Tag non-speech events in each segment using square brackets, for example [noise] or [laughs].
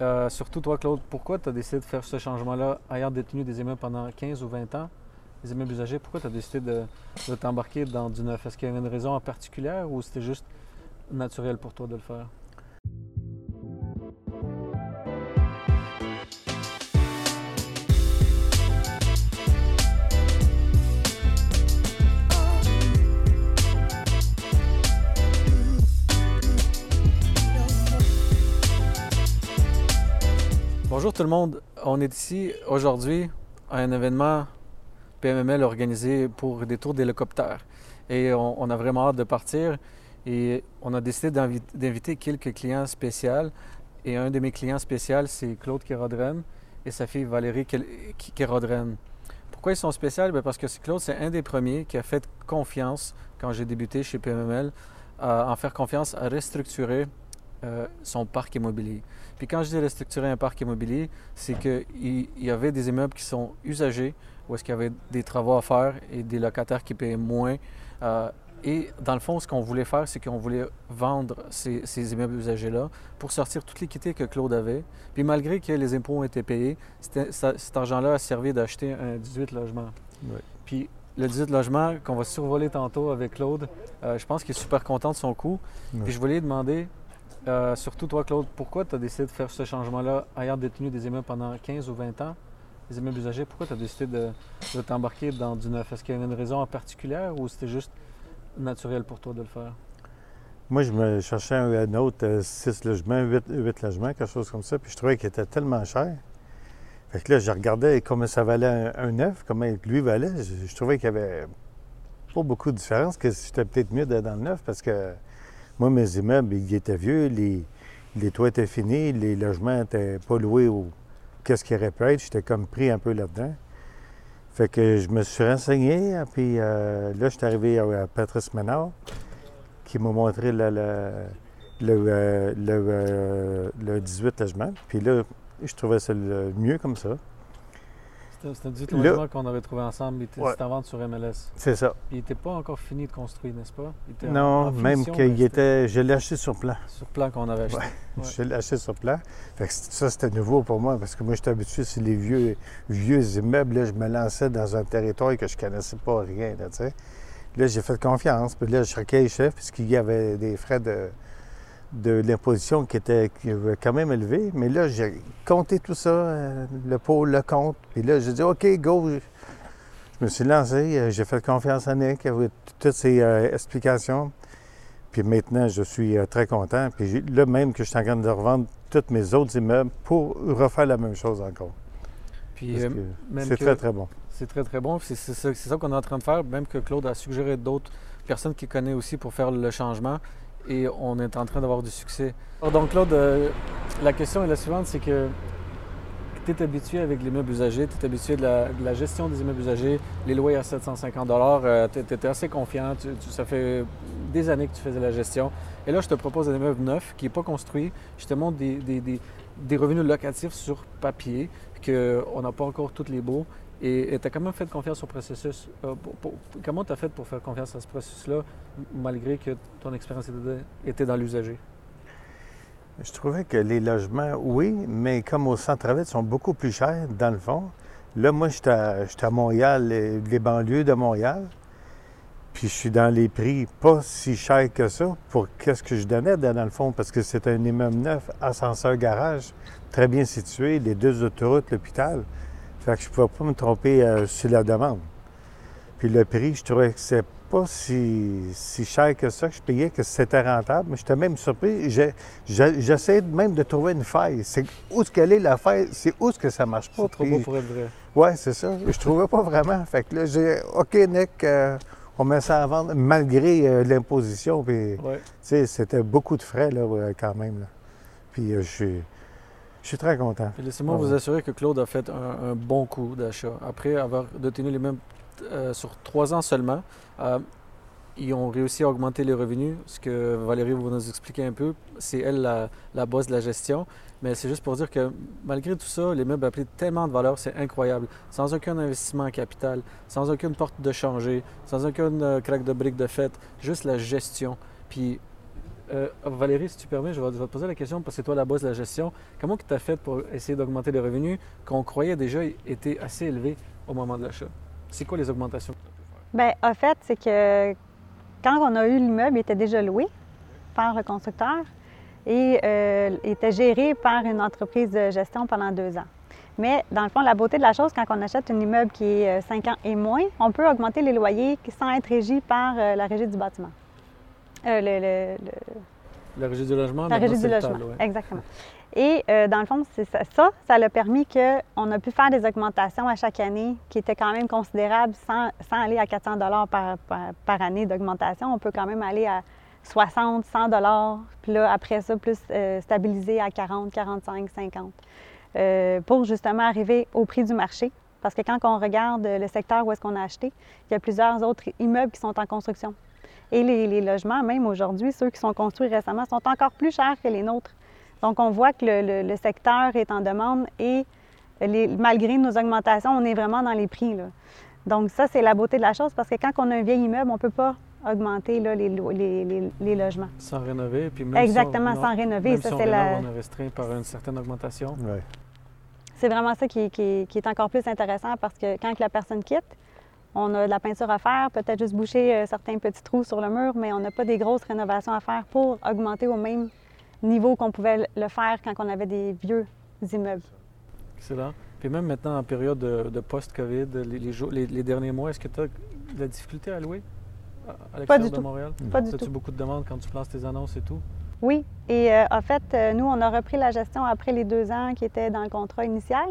Euh, surtout toi, Claude, pourquoi tu as décidé de faire ce changement-là, ayant détenu des immeubles pendant 15 ou 20 ans, des immeubles usagés, pourquoi tu as décidé de, de t'embarquer dans du neuf? Est-ce qu'il y avait une raison en particulier ou c'était juste naturel pour toi de le faire? Bonjour tout le monde, on est ici aujourd'hui à un événement PMML organisé pour des tours d'hélicoptère et on, a vraiment hâte de partir et on a décidé d'invi- d'inviter quelques clients spéciaux et un de mes clients spéciaux c'est Claude Kérodren et sa fille Valérie Kérodren. Pourquoi ils sont spéciaux? Ben, parce que Claude, c'est un des premiers qui a fait confiance quand j'ai débuté chez PMML à en faire confiance à restructurer euh, son parc immobilier. Puis quand je dis restructurer un parc immobilier, c'est qu'il il y avait des immeubles qui sont usagés, où est-ce qu'il y avait des travaux à faire et des locataires qui payaient moins. Euh, et dans le fond, ce qu'on voulait faire, c'est qu'on voulait vendre ces, ces immeubles usagés-là pour sortir toute l'équité que Claude avait. Puis malgré que les impôts ont été payés, ça- cet argent-là a servi d'acheter un 18 logements. Oui. Puis le 18 logements qu'on va survoler tantôt avec Claude, euh, je pense qu'il est super content de son coup. Oui. Puis je voulais lui demander, euh, surtout toi Claude, pourquoi tu as décidé de faire ce changement-là, ayant détenu des immeubles pendant 15 ou 20 ans, des immeubles usagés, pourquoi tu as décidé de, t'embarquer dans du neuf? Est-ce qu'il y avait une raison en particulier ou c'était juste naturel pour toi de le faire? Moi, je me cherchais un, autre 6 logements, 8, logements, quelque chose comme ça, puis je trouvais qu'il était tellement cher. Fait que là, je regardais comment ça valait un, neuf, comment lui valait. Je, trouvais qu'il y avait pas beaucoup de différence, que c'était peut-être mieux d'être dans le neuf parce que moi, mes immeubles, ils étaient vieux, les, les toits étaient finis, les logements n'étaient pas loués au qu'est-ce qu'il aurait pu être. J'étais comme pris un peu là-dedans. Fait que je me suis renseigné, puis euh, là, je suis arrivé à, Patrice Ménard, qui m'a montré le, euh, le, euh, le 18 logements. Puis là, je trouvais ça le mieux comme ça. C'était c'était un 18 Là- logements qu'on avait trouvé ensemble, il était Ouais. en vente sur MLS. C'est ça. Il n'était pas encore fini de construire, n'est-ce pas? Il était en- Non, en même qu'il était. Je l'ai acheté sur plan. Sur plan qu'on avait acheté. Ouais. Je l'ai acheté sur plan. Fait que ça, c'était nouveau pour moi parce que moi, j'étais habitué sur les vieux, vieux immeubles. Là, je me lançais dans un territoire que je connaissais pas rien. Là, là j'ai fait confiance. Puis là, je recueille chef puisqu'il y avait des frais de, de l'imposition qui qui étaient quand même élevés. Mais là, j'ai compté tout ça, euh, le pot, le compte. Puis là, j'ai dit, OK, go. Je me suis lancé. euh, J'ai fait confiance à Nick avec toutes ses euh, explications. Puis maintenant, je suis euh, très content. Puis là, même que je suis en train de revendre tous mes autres immeubles pour refaire la même chose encore. Puis euh, c'est très, très bon. C'est très, très bon. C'est c'est ça, c'est ça qu'on est en train de faire, même que Claude a suggéré d'autres personnes qu'il connaît aussi pour faire le changement. Et on est en train d'avoir du succès. Donc, Claude, euh, la question est la suivante, c'est que tu es habitué avec les immeubles usagés, tu es habitué de la, gestion des immeubles usagers, les loyers à 750 tu étais assez confiant, ça fait des années que tu faisais la gestion. Et là, je te propose un immeuble neuf qui n'est pas construit. Je te montre des, des- revenus locatifs sur papier, qu'on n'a pas encore tous les beaux. Et tu as quand même fait confiance au processus. Euh, comment tu as fait pour faire confiance à ce processus-là, malgré que ton expérience était, dans l'usager? Je trouvais que les logements, oui, mais comme au centre-ville, sont beaucoup plus chers, dans le fond. Là, moi, j'étais à, à Montréal, les, les banlieues de Montréal. Puis je suis dans les prix pas si chers que ça pour qu'est-ce que je donnais dans le fond, parce que c'est un immeuble neuf, ascenseur garage, très bien situé, les deux autoroutes, l'hôpital. Fait que je ne pouvais pas me tromper euh, sur la demande. Puis le prix, je trouvais que c'est pas si, si cher que ça que je payais, que c'était rentable. Mais j'étais même surpris. J'essayais même de trouver une faille. C'est où est-ce qu'elle est la faille? C'est où est-ce que ça marche pas? C'est trop beau pour être vrai. Ouais, c'est ça. Je trouvais pas vraiment. Fait que là, j'ai OK, Nick, euh, on met ça à vendre malgré euh, l'imposition. Puis, Ouais. c'était beaucoup de frais, là, quand même. là. Puis, euh, je je suis très content. Laissez-moi Ah vous assurer que Claude a fait un, un bon coup d'achat. Après avoir détenu les mêmes euh, sur trois ans seulement, euh, ils ont réussi à augmenter les revenus. Ce que Valérie va nous expliquer un peu, c'est elle la, la boss de la gestion. Mais c'est juste pour dire que malgré tout ça, les meubles appelés tellement de valeur, c'est incroyable. Sans aucun investissement en capital, sans aucune porte de changer, sans aucune euh, craque de briques de fête, juste la gestion. Puis Euh, Valérie, si tu permets, je vais, te poser la question parce que toi la boss de la gestion. Comment tu as fait pour essayer d'augmenter les revenus qu'on croyait déjà étaient assez élevés au moment de l'achat? C'est quoi les augmentations? Bien, en fait, c'est que quand on a eu l'immeuble, il était déjà loué par le constructeur et euh, était géré par une entreprise de gestion pendant deux ans. Mais dans le fond, la beauté de la chose, quand on achète un immeuble qui est 5 ans et moins, on peut augmenter les loyers sans être régi par euh, la régie du bâtiment. Euh, le, le- le- La régie du logement? la régie du logement. TAL, ouais. Exactement. Et euh, dans le fond, c'est ça. Ça, ça a permis qu'on a pu faire des augmentations à chaque année qui étaient quand même considérables sans, sans aller à 400 par, par, par année d'augmentation. On peut quand même aller à 60, 100 puis là, après ça, plus euh, stabiliser à 40, 45, 50 euh, pour justement arriver au prix du marché. Parce que quand on regarde le secteur où est-ce qu'on a acheté, il y a plusieurs autres immeubles qui sont en construction. Et les, les logements, même aujourd'hui, ceux qui sont construits récemment, sont encore plus chers que les nôtres. Donc, on voit que le, le- le secteur est en demande et les- malgré nos augmentations, on est vraiment dans les prix. là. Donc, ça, c'est la beauté de la chose parce que quand on a un vieil immeuble, on ne peut pas augmenter là, les, lo- les- les- les logements. Sans rénover. Puis même Exactement, si on, sans non, rénover. Même ça, si on c'est rénove, la- on est restreint par une certaine augmentation. Ouais. C'est vraiment ça qui, qui- qui est encore plus intéressant parce que quand la personne quitte, on a de la peinture à faire, peut-être juste boucher euh, certains petits trous sur le mur, mais on n'a pas des grosses rénovations à faire pour augmenter au même niveau qu'on pouvait le faire quand on avait des vieux immeubles. Excellent. Puis même maintenant, en période de, de post-COVID, les, les jours- les- les derniers mois, est-ce que tu as de la difficulté à louer à- l'extérieur de tout. Montréal? Pas du As-tu tout. beaucoup de demandes quand tu places tes annonces et tout? Oui, et euh, en fait, euh, nous, on a repris la gestion après les deux ans qui étaient dans le contrat initial.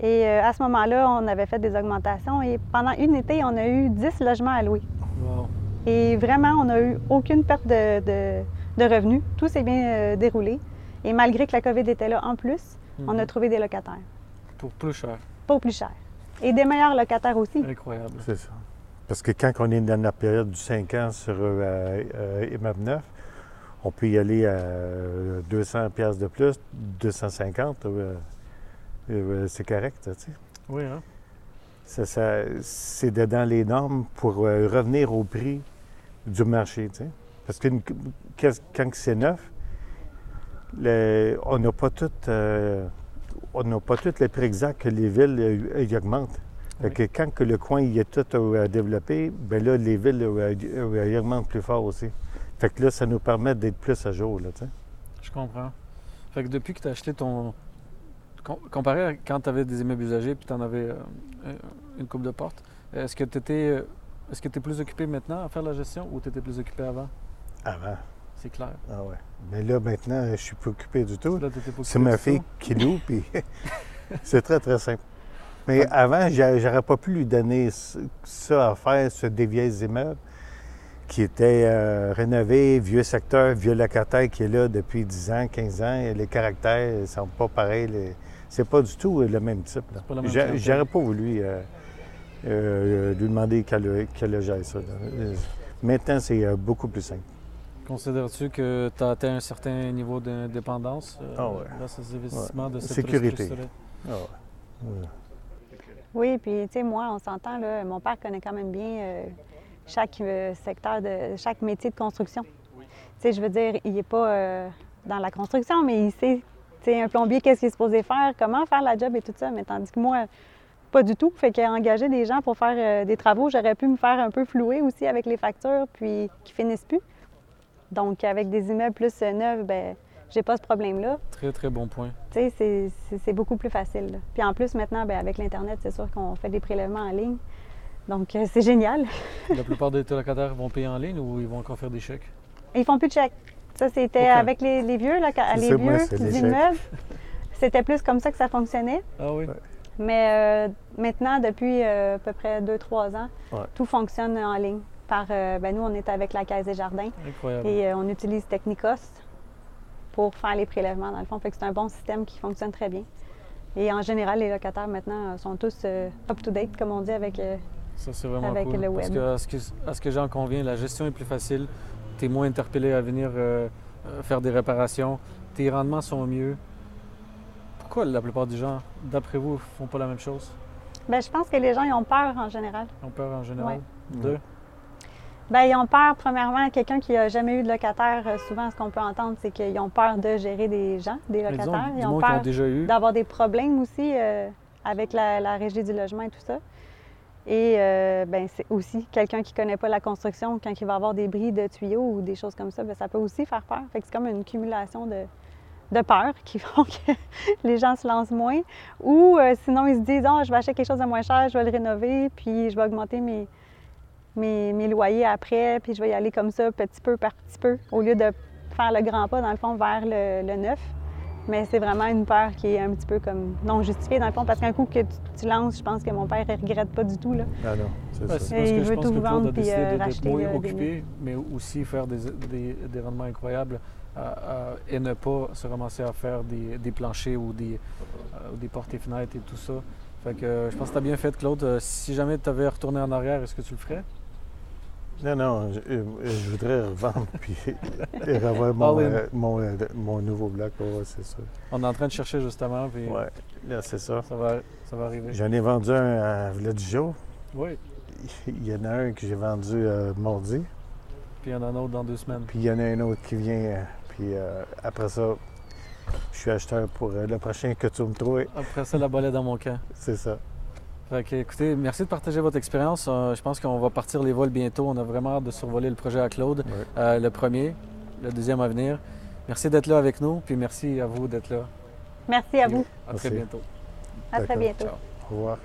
Et euh, à ce moment-là, on avait fait des augmentations et pendant une été, on a eu 10 logements à louer. Wow. Et vraiment, on n'a eu aucune perte de, de- de revenus. Tout s'est bien euh, déroulé. Et malgré que la COVID était là en plus, on a Mhm. trouvé des locataires. Pour plus cher. Pas au plus cher. Et des meilleurs locataires aussi. Incroyable. C'est ça. Parce que quand on est dans la période du 5 ans sur euh, euh, immeuble neuf, on peut y aller à 200 pièces de plus, 250, euh, euh, c'est correct, tu sais. Oui, hein? Ça, ça- c'est dedans les normes pour euh, revenir au prix du marché, tu sais. Parce que quand c'est neuf, le- on n'a pas tout, euh, on n'a pas tout le prix exact que les villes euh, y augmentent. Fait Oui. que quand que le coin il est tout euh, développé, ben là, les villes euh, euh, y augmentent plus fort aussi. Fait que là, ça nous permet d'être plus à jour, là, tu sais. Je comprends. Fait que depuis que tu as acheté ton. Com- Comparé à quand tu avais des immeubles usagés puis tu en avais euh, euh, une coupe de porte, est-ce que tu étais. Est-ce que es plus occupé maintenant à faire la gestion ou tu étais plus occupé avant? Avant. C'est clair. Ah ouais. Mais là, maintenant, je suis pas occupé du tout. C'est ma fille qui loue, puis [laughs] [laughs] c'est très, très simple. Mais avant, j'a- j'aurais pas pu lui donner ça à faire sur des vieilles immeubles qui étaient euh, rénovés, vieux secteur, vieux locataire qui est là depuis 10 ans, 15 ans. Et les caractères ne sont pas pareils. les- C'est pas du tout le même type. J'aurais pas voulu euh, euh, lui demander qu'elle qu'elle gère ça. là. Maintenant, c'est euh, beaucoup plus simple. Considères-tu que tu as atteint un certain niveau d'indépendance euh, Ah ouais. grâce investissements de cette Sécurité. Ah ouais. Ouais. Oui, puis tu sais, moi, on s'entend, là, mon père connaît quand même bien euh, chaque euh, secteur, de chaque métier de construction. Tu sais, je veux dire, il n'est pas euh, dans la construction, mais il sait, sais, un plombier, qu'est-ce qu'il est supposé faire, comment faire la job et tout ça? Mais tandis que moi, pas du tout. Fait qu'engager des gens pour faire euh, des travaux, j'aurais pu me faire un peu flouer aussi avec les factures, puis qui finissent plus. Donc, avec des immeubles plus euh, neufs, ben j'ai pas ce problème-là. Très, très bon point. Tu sais, c'est- beaucoup plus facile. là. Puis en plus, maintenant, ben, avec l'Internet, c'est sûr qu'on fait des prélèvements en ligne. Donc, euh, c'est génial. La plupart des locataires vont payer en ligne ou ils vont encore faire des chèques? Ils font plus de chèques. Ça, c'était avec les, les vieux, là, les ça, vieux c'est les chèques. immeubles. C'était plus comme ça que ça fonctionnait. Ah oui? Mais euh, maintenant, depuis euh, à peu près 2-3 ans, Ouais. tout fonctionne en ligne. Par, euh, ben, nous, on est avec la Caisse des Jardins Incroyable. et euh, on utilise Technicos pour faire les prélèvements, dans le fond. Fait que c'est un bon système qui fonctionne très bien. Et en général, les locataires maintenant sont tous euh, up-to-date, comme on dit, avec euh, Ça, c'est vraiment avec cool. le Parce web. que, à ce que, à ce que j'en conviens, la gestion est plus facile. Tu es moins interpellé à venir euh, euh, faire des réparations. Tes rendements sont mieux. Pourquoi la plupart des gens, d'après vous, font pas la même chose? Ben, je pense que les gens ils ont peur en général. Ils ont peur en général? Ouais. De? Bien, ils ont peur, premièrement, quelqu'un qui n'a jamais eu de locataire, euh, souvent, ce qu'on peut entendre, c'est qu'ils ont peur de gérer des gens, des disons, locataires. Ils ont peur déjà eu. d'avoir des problèmes aussi euh, avec la, la régie du logement et tout ça. Et euh, ben, c'est aussi quelqu'un qui ne connaît pas la construction, quand il va avoir des bris de tuyaux ou des choses comme ça, ben, ça peut aussi faire peur. Fait que c'est comme une cumulation de, de peurs qui [laughs] font que les gens se lancent moins. Ou euh, sinon, ils se disent oh, je vais acheter quelque chose de moins cher, je vais le rénover, puis je vais augmenter mes, mes, mes loyers après, puis je vais y aller comme ça, petit peu par petit peu, au lieu de faire le grand pas, dans le fond, vers le neuf. Mais c'est vraiment une peur qui est un petit peu comme non justifiée, dans le fond, parce qu'un coup que tu, tu lances, je pense que mon père ne regrette pas du tout. Là. Ah non, c'est Ouais, ça. Et parce que il je veut pense tout vendre a puis, euh, de- racheter, moins euh, des occupé, mais aussi faire des, des- des rendements incroyables euh, euh, et ne pas se ramasser à faire des, des planchers ou des, euh, ou des portes et fenêtres et tout ça. Fait que je pense que tu as bien fait, Claude. Si jamais tu avais retourné en arrière, est-ce que tu le ferais? Non, non, je, euh, je voudrais revendre [laughs] puis et revoir mon, euh, mon, euh, mon nouveau bloc, c'est ça. On est en train de chercher justement, puis Ouais, là, c'est ça. ça, va, ça va arriver. J'en ai vendu un à Villa du jour. Oui, Il y en a un que j'ai vendu euh, mardi. puis il y en a un autre dans deux semaines. Puis il y en a un autre qui vient. euh, puis euh, après ça, je suis acheteur pour euh, le prochain que tu me trouves. Après ça, la balle est dans mon camp. C'est ça. Fait que, écoutez, merci de partager votre expérience. Euh, je pense qu'on va partir les vols bientôt. On a vraiment hâte de survoler le projet à Claude. Euh, le premier, le deuxième à venir. Merci d'être là avec nous, puis merci à vous d'être là. Merci à vous. À très bientôt. À très bientôt. Ciao. Au revoir.